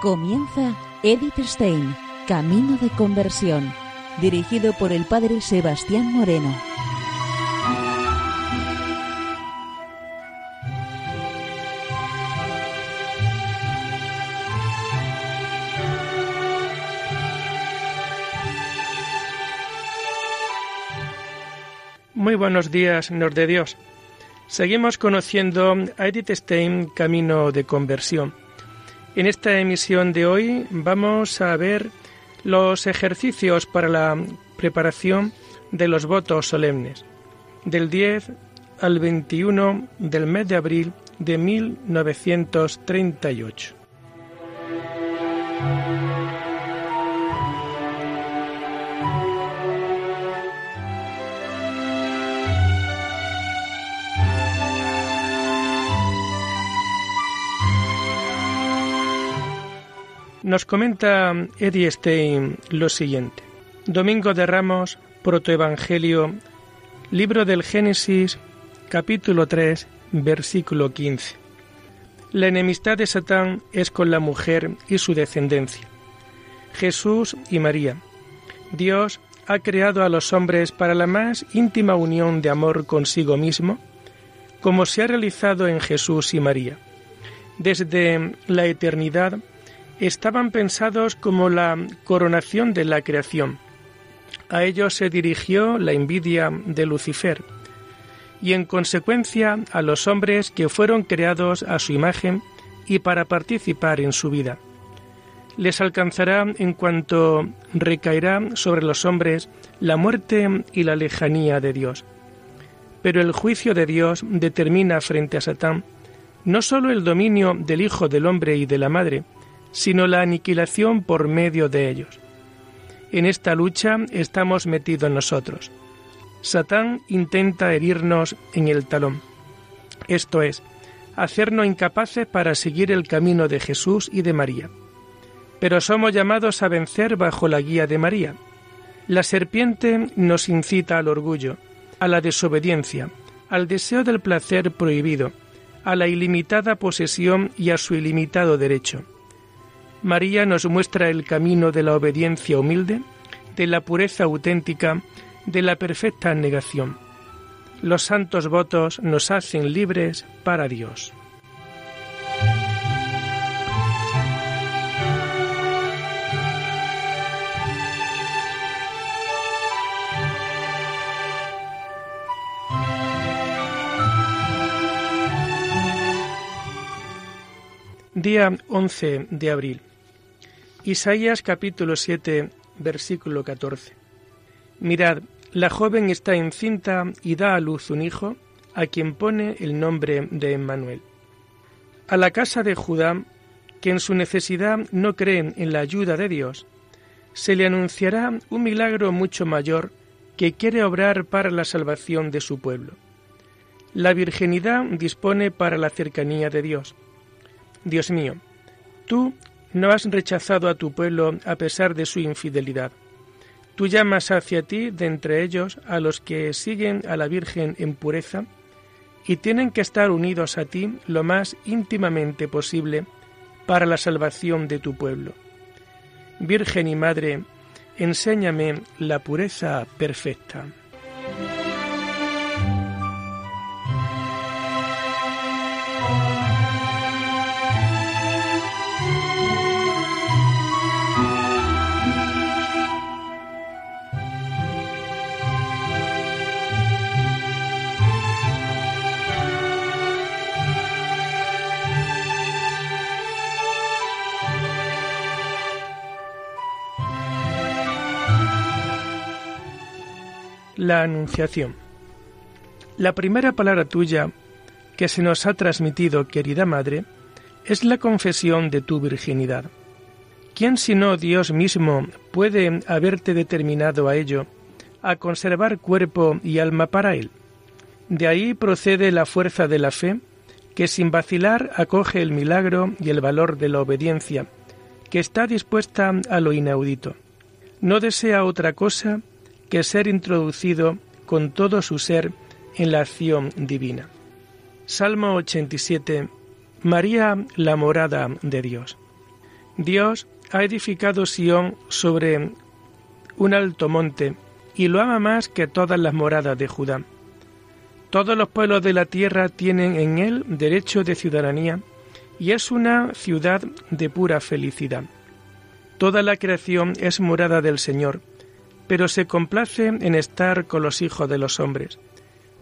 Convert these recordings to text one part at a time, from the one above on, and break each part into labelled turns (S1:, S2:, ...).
S1: Comienza Edith Stein, Camino de Conversión, dirigido por el padre Sebastián Moreno.
S2: Muy buenos días, Nord de Dios. Seguimos conociendo a Edith Stein, Camino de Conversión. En esta emisión de hoy vamos a ver los ejercicios para la preparación de los votos solemnes, del 10 al 21 del mes de abril de 1938. Nos comenta Eddie Stein lo siguiente. Domingo de Ramos, Protoevangelio, libro del Génesis, capítulo 3, versículo 15. La enemistad de Satán es con la mujer y su descendencia. Jesús y María. Dios ha creado a los hombres para la más íntima unión de amor consigo mismo, como se ha realizado en Jesús y María. Desde la eternidad, estaban pensados como la coronación de la creación. A ellos se dirigió la envidia de Lucifer y en consecuencia a los hombres que fueron creados a su imagen y para participar en su vida. Les alcanzará en cuanto recaerá sobre los hombres la muerte y la lejanía de Dios. Pero el juicio de Dios determina frente a Satán no sólo el dominio del Hijo del Hombre y de la Madre, sino la aniquilación por medio de ellos. En esta lucha estamos metidos nosotros. Satán intenta herirnos en el talón, esto es, hacernos incapaces para seguir el camino de Jesús y de María. Pero somos llamados a vencer bajo la guía de María. La serpiente nos incita al orgullo, a la desobediencia, al deseo del placer prohibido, a la ilimitada posesión y a su ilimitado derecho. María nos muestra el camino de la obediencia humilde, de la pureza auténtica, de la perfecta negación. Los santos votos nos hacen libres para Dios. Día 11 de abril. Isaías capítulo 7, versículo 14. Mirad, la joven está encinta y da a luz un hijo, a quien pone el nombre de Emmanuel. A la casa de Judá, que en su necesidad no creen en la ayuda de Dios, se le anunciará un milagro mucho mayor que quiere obrar para la salvación de su pueblo. La virginidad dispone para la cercanía de Dios. Dios mío, tú no has rechazado a tu pueblo a pesar de su infidelidad. Tú llamas hacia ti de entre ellos a los que siguen a la Virgen en pureza y tienen que estar unidos a ti lo más íntimamente posible para la salvación de tu pueblo. Virgen y Madre, enséñame la pureza perfecta. La Anunciación. La primera palabra tuya que se nos ha transmitido, querida Madre, es la confesión de tu virginidad. ¿Quién sino Dios mismo puede haberte determinado a ello, a conservar cuerpo y alma para Él? De ahí procede la fuerza de la fe, que sin vacilar acoge el milagro y el valor de la obediencia, que está dispuesta a lo inaudito. No desea otra cosa que ser introducido con todo su ser en la acción divina. Salmo 87. María, la morada de Dios. Dios ha edificado Sión sobre un alto monte y lo ama más que todas las moradas de Judá. Todos los pueblos de la tierra tienen en él derecho de ciudadanía y es una ciudad de pura felicidad. Toda la creación es morada del Señor, pero se complace en estar con los hijos de los hombres,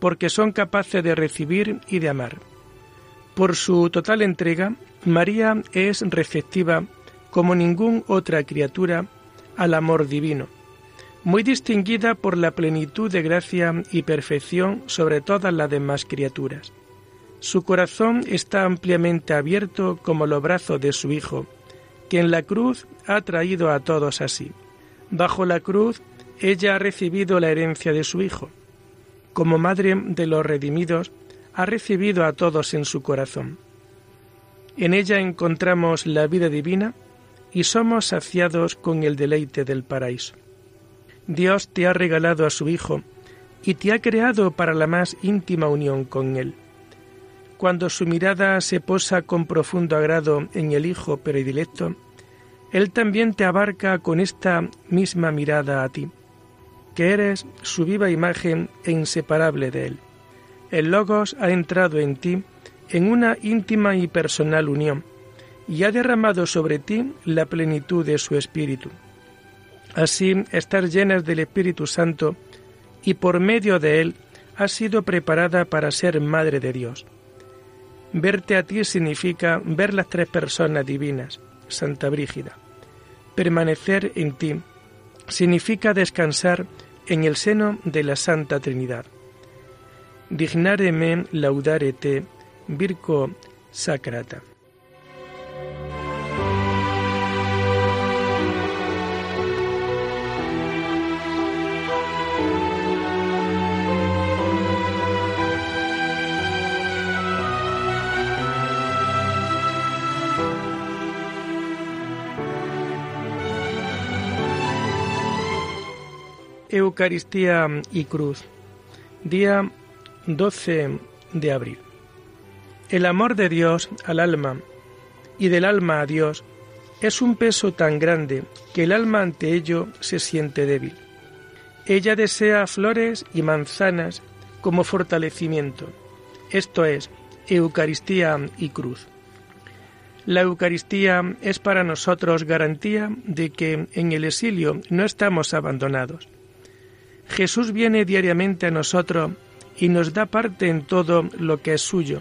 S2: porque son capaces de recibir y de amar. Por su total entrega, María es receptiva como ninguna otra criatura al amor divino, muy distinguida por la plenitud de gracia y perfección sobre todas las demás criaturas. Su corazón está ampliamente abierto como los brazos de su Hijo, que en la cruz ha traído a todos así. Bajo la cruz, ella ha recibido la herencia de su Hijo. Como madre de los redimidos, ha recibido a todos en su corazón. En ella encontramos la vida divina y somos saciados con el deleite del paraíso. Dios te ha regalado a su Hijo y te ha creado para la más íntima unión con Él. Cuando su mirada se posa con profundo agrado en el Hijo predilecto, Él también te abarca con esta misma mirada a ti, que eres su viva imagen e inseparable de Él. El Logos ha entrado en ti en una íntima y personal unión, y ha derramado sobre ti la plenitud de su Espíritu. Así, estar llenas del Espíritu Santo y por medio de él has sido preparada para ser Madre de Dios. Verte a ti significa ver las tres personas divinas, Santa Brígida. Permanecer en ti significa descansar en el seno de la Santa Trinidad. Dignare me laudare te, Virgo Sacrata. Eucaristía y Cruz, día 12 de abril. El amor de Dios al alma y del alma a Dios es un peso tan grande que el alma ante ello se siente débil. Ella desea flores y manzanas como fortalecimiento, esto es, Eucaristía y cruz. La Eucaristía es para nosotros garantía de que en el exilio no estamos abandonados Jesús viene diariamente a nosotros y nos da parte en todo lo que es suyo,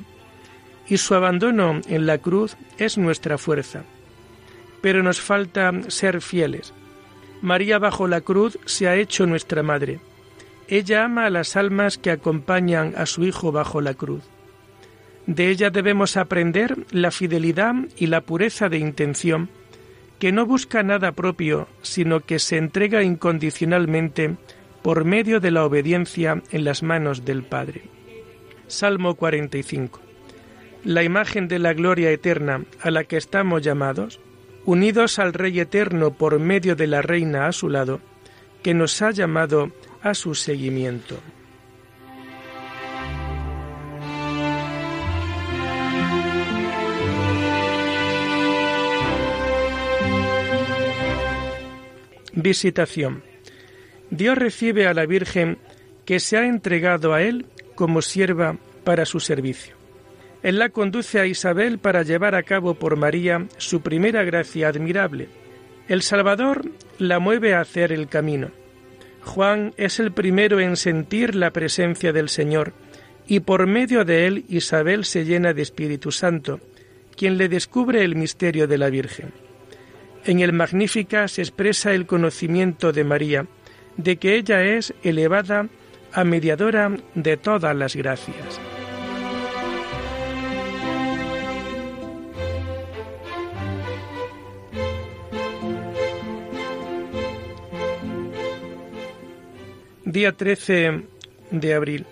S2: y su abandono en la cruz es nuestra fuerza. Pero nos falta ser fieles. María bajo la cruz se ha hecho nuestra madre. Ella ama a las almas que acompañan a su Hijo bajo la cruz. De ella debemos aprender la fidelidad y la pureza de intención, que no busca nada propio, sino que se entrega incondicionalmente por medio de la obediencia en las manos del Padre. Salmo 45. La imagen de la gloria eterna a la que estamos llamados, unidos al Rey eterno por medio de la Reina a su lado, que nos ha llamado a su seguimiento. Visitación. Dios recibe a la Virgen que se ha entregado a Él como sierva para su servicio. Él la conduce a Isabel para llevar a cabo por María su primera gracia admirable. El Salvador la mueve a hacer el camino. Juan es el primero en sentir la presencia del Señor y por medio de él Isabel se llena de Espíritu Santo, quien le descubre el misterio de la Virgen. En el Magnífica se expresa el conocimiento de María, de que ella es elevada a mediadora de todas las gracias. Día 13 de abril.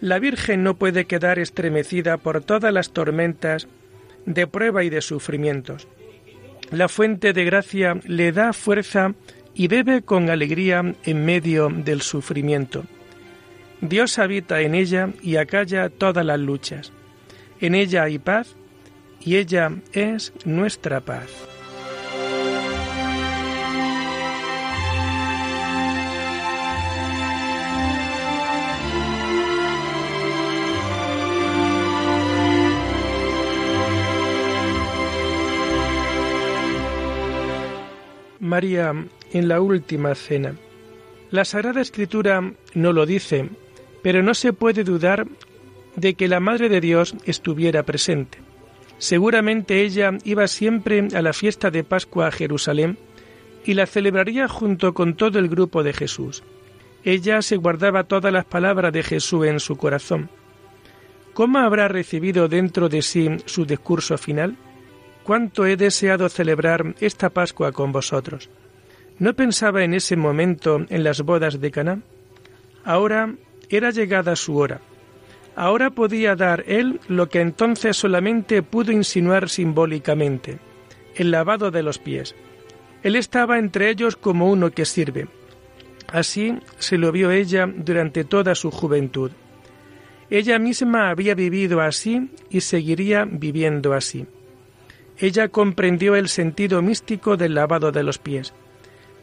S2: La Virgen no puede quedar estremecida por todas las tormentas de prueba y de sufrimientos. La fuente de gracia le da fuerza y bebe con alegría en medio del sufrimiento. Dios habita en ella y acalla todas las luchas. En ella hay paz y ella es nuestra paz. María en la última cena. La Sagrada Escritura no lo dice, pero no se puede dudar de que la Madre de Dios estuviera presente. Seguramente ella iba siempre a la fiesta de Pascua a Jerusalén y la celebraría junto con todo el grupo de Jesús. Ella se guardaba todas las palabras de Jesús en su corazón. ¿Cómo habrá recibido dentro de sí su discurso final? ¿Cuánto he deseado celebrar esta Pascua con vosotros? ¿No pensaba en ese momento en las bodas de Caná? Ahora era llegada su hora. Ahora podía dar él lo que entonces solamente pudo insinuar simbólicamente, el lavado de los pies. Él estaba entre ellos como uno que sirve. Así se lo vio ella durante toda su juventud. Ella misma había vivido así y seguiría viviendo así. Ella comprendió el sentido místico del lavado de los pies.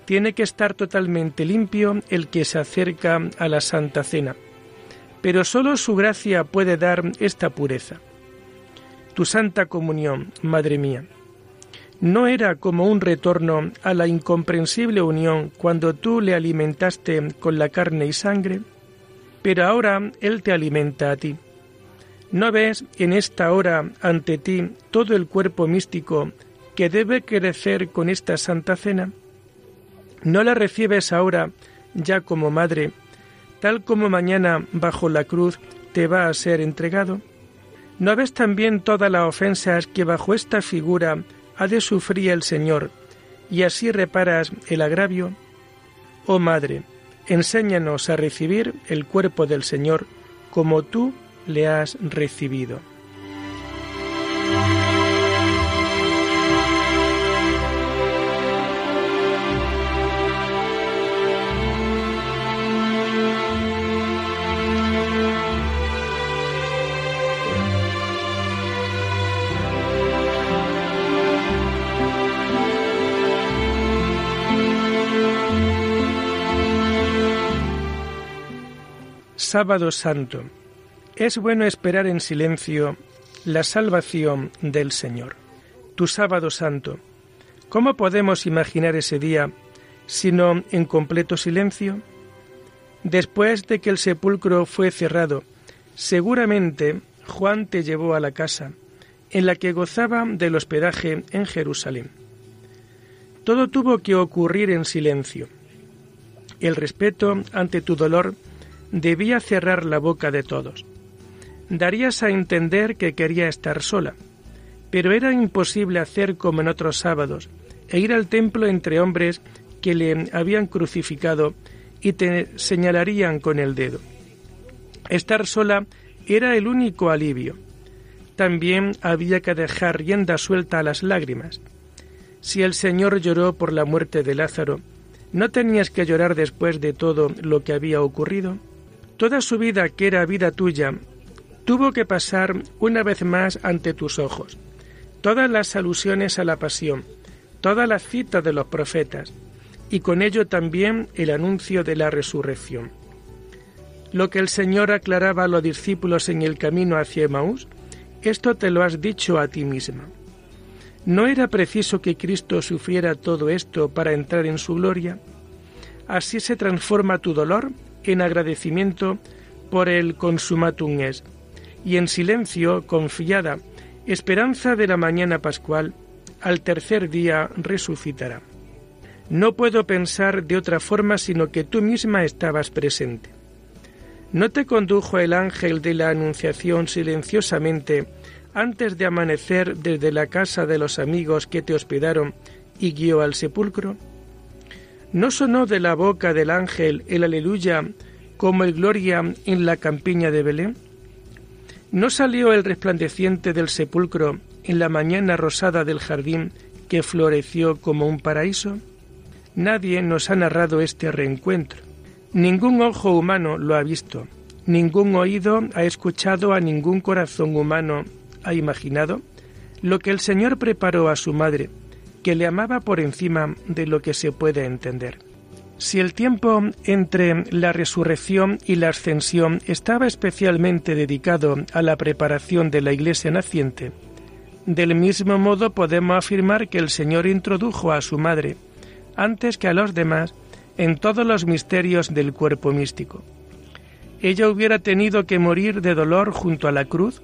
S2: Tiene que estar totalmente limpio el que se acerca a la Santa Cena, pero sólo su gracia puede dar esta pureza. Tu Santa Comunión, Madre mía, no era como un retorno a la incomprensible unión cuando tú le alimentaste con la carne y sangre, pero ahora Él te alimenta a ti. ¿No ves en esta hora ante ti todo el cuerpo místico que debe crecer con esta Santa Cena? ¿No la recibes ahora ya como madre, tal como mañana bajo la cruz te va a ser entregado? ¿No ves también todas las ofensas que bajo esta figura ha de sufrir el Señor, y así reparas el agravio? Oh Madre, enséñanos a recibir el cuerpo del Señor como tú le has recibido. Sábado Santo. Es bueno esperar en silencio la salvación del Señor. Tu sábado santo. ¿Cómo podemos imaginar ese día sino en completo silencio? Después de que el sepulcro fue cerrado, seguramente Juan te llevó a la casa, en la que gozaba del hospedaje en Jerusalén. Todo tuvo que ocurrir en silencio. El respeto ante tu dolor debía cerrar la boca de todos. Darías a entender que quería estar sola, pero era imposible hacer como en otros sábados, e ir al templo entre hombres que le habían crucificado y te señalarían con el dedo. Estar sola era el único alivio. También había que dejar rienda suelta a las lágrimas. Si el Señor lloró por la muerte de Lázaro, ¿no tenías que llorar después de todo lo que había ocurrido? Toda su vida, que era vida tuya, tuvo que pasar una vez más ante tus ojos. Todas las alusiones a la pasión, todas las citas de los profetas, y con ello también el anuncio de la resurrección. Lo que el Señor aclaraba a los discípulos en el camino hacia Emaús, esto te lo has dicho a ti misma. ¿No era preciso que Cristo sufriera todo esto para entrar en su gloria? Así se transforma tu dolor en agradecimiento por el consumatum es, y en silencio, confiada, esperanza de la mañana pascual, al tercer día resucitará. No puedo pensar de otra forma sino que tú misma estabas presente. ¿No te condujo el ángel de la Anunciación silenciosamente antes de amanecer desde la casa de los amigos que te hospedaron y guió al sepulcro? ¿No sonó de la boca del ángel el aleluya como el gloria en la campiña de Belén? ¿No salió el resplandeciente del sepulcro en la mañana rosada del jardín que floreció como un paraíso? Nadie nos ha narrado este reencuentro. Ningún ojo humano lo ha visto, ningún oído ha escuchado, a ningún corazón humano ha imaginado lo que el Señor preparó a su madre que le amaba por encima de lo que se puede entender. Si el tiempo entre la resurrección y la ascensión estaba especialmente dedicado a la preparación de la iglesia naciente, del mismo modo podemos afirmar que el Señor introdujo a su madre antes que a los demás en todos los misterios del cuerpo místico. Ella hubiera tenido que morir de dolor junto a la cruz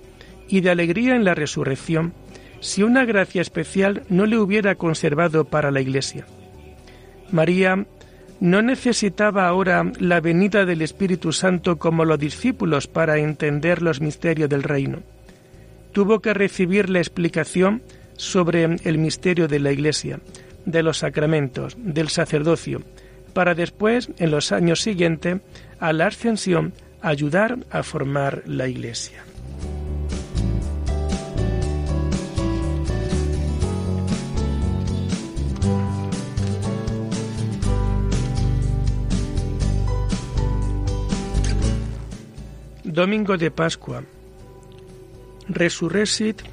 S2: y de alegría en la resurrección si una gracia especial no le hubiera conservado para la Iglesia. María no necesitaba ahora la venida del Espíritu Santo como los discípulos para entender los misterios del reino. Tuvo que recibir la explicación sobre el misterio de la Iglesia, de los sacramentos, del sacerdocio, para después, en los años siguientes, a la ascensión, ayudar a formar la Iglesia. Domingo de Pascua. Resurrecit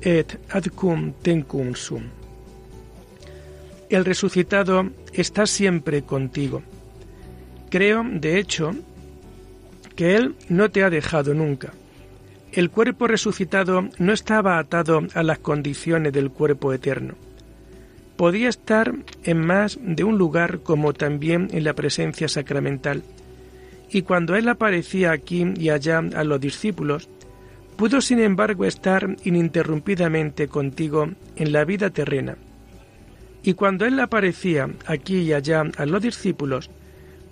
S2: et ad cum tencum sum. El resucitado está siempre contigo. Creo, de hecho, que Él no te ha dejado nunca. El cuerpo resucitado no estaba atado a las condiciones del cuerpo eterno. Podía estar en más de un lugar como también en la presencia sacramental y cuando él aparecía aquí y allá a los discípulos, pudo sin embargo estar ininterrumpidamente contigo en la vida terrena. Y cuando él aparecía aquí y allá a los discípulos,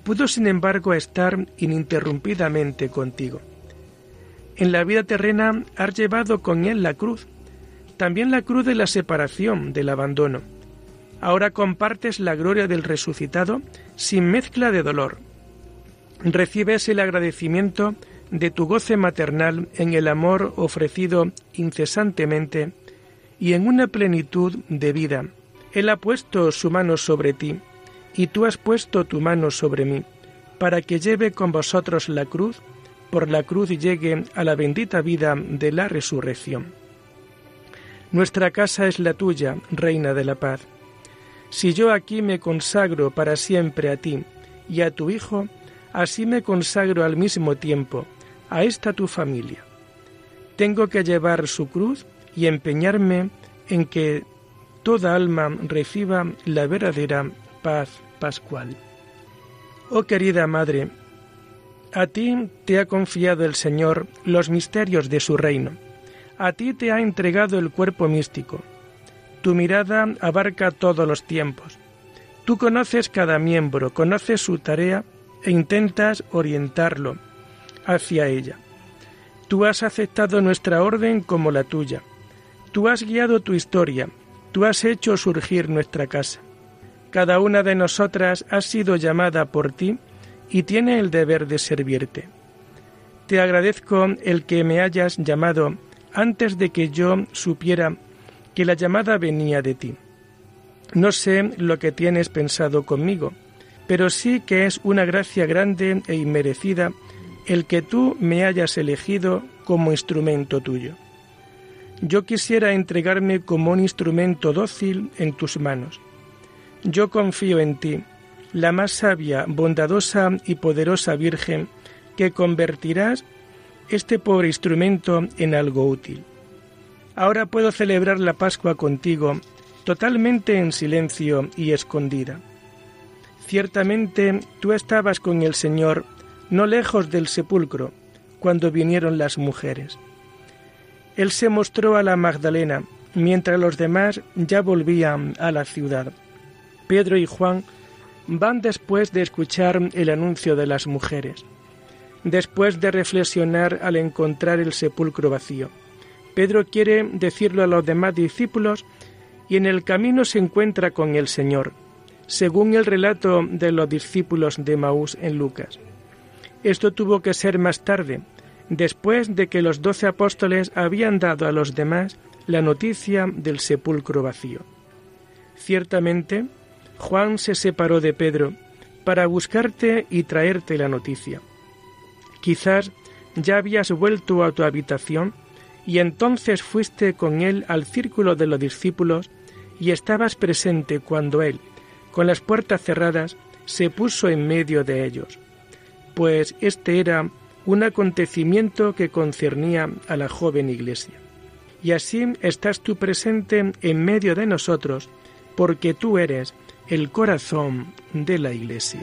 S2: pudo sin embargo estar ininterrumpidamente contigo. En la vida terrena has llevado con él la cruz, también la cruz de la separación, del abandono. Ahora compartes la gloria del resucitado sin mezcla de dolor, recibes el agradecimiento de tu goce maternal en el amor ofrecido incesantemente y en una plenitud de vida. Él ha puesto su mano sobre ti, y tú has puesto tu mano sobre mí, para que lleve con vosotros la cruz, por la cruz llegue a la bendita vida de la resurrección. Nuestra casa es la tuya, Reina de la Paz. Si yo aquí me consagro para siempre a ti y a tu Hijo, así me consagro al mismo tiempo a esta tu familia. Tengo que llevar su cruz y empeñarme en que toda alma reciba la verdadera paz pascual. Oh querida Madre, a ti te ha confiado el Señor los misterios de su reino. A ti te ha entregado el cuerpo místico. Tu mirada abarca todos los tiempos. Tú conoces cada miembro, conoces su tarea e intentas orientarlo hacia ella. Tú has aceptado nuestra orden como la tuya. Tú has guiado tu historia. Tú has hecho surgir nuestra casa. Cada una de nosotras ha sido llamada por ti y tiene el deber de servirte. Te agradezco el que me hayas llamado antes de que yo supiera que la llamada venía de ti. No sé lo que tienes pensado conmigo, pero sí que es una gracia grande e inmerecida el que tú me hayas elegido como instrumento tuyo. Yo quisiera entregarme como un instrumento dócil en tus manos. Yo confío en ti, la más sabia, bondadosa y poderosa Virgen, que convertirás este pobre instrumento en algo útil. Ahora puedo celebrar la Pascua contigo, totalmente en silencio y escondida Ciertamente tú estabas con el Señor no lejos del sepulcro cuando vinieron las mujeres. Él se mostró a la Magdalena mientras los demás ya volvían a la ciudad. Pedro y Juan van después de escuchar el anuncio de las mujeres, después de reflexionar al encontrar el sepulcro vacío. Pedro quiere decirlo a los demás discípulos y en el camino se encuentra con el Señor según el relato de los discípulos de Maús en Lucas. Esto tuvo que ser más tarde, después de que los doce apóstoles habían dado a los demás la noticia del sepulcro vacío. Ciertamente, Juan se separó de Pedro para buscarte y traerte la noticia. Quizás ya habías vuelto a tu habitación y entonces fuiste con él al círculo de los discípulos y estabas presente cuando él, con las puertas cerradas, se puso en medio de ellos, pues este era un acontecimiento que concernía a la joven iglesia. Y así estás tú presente en medio de nosotros, porque tú eres el corazón de la Iglesia.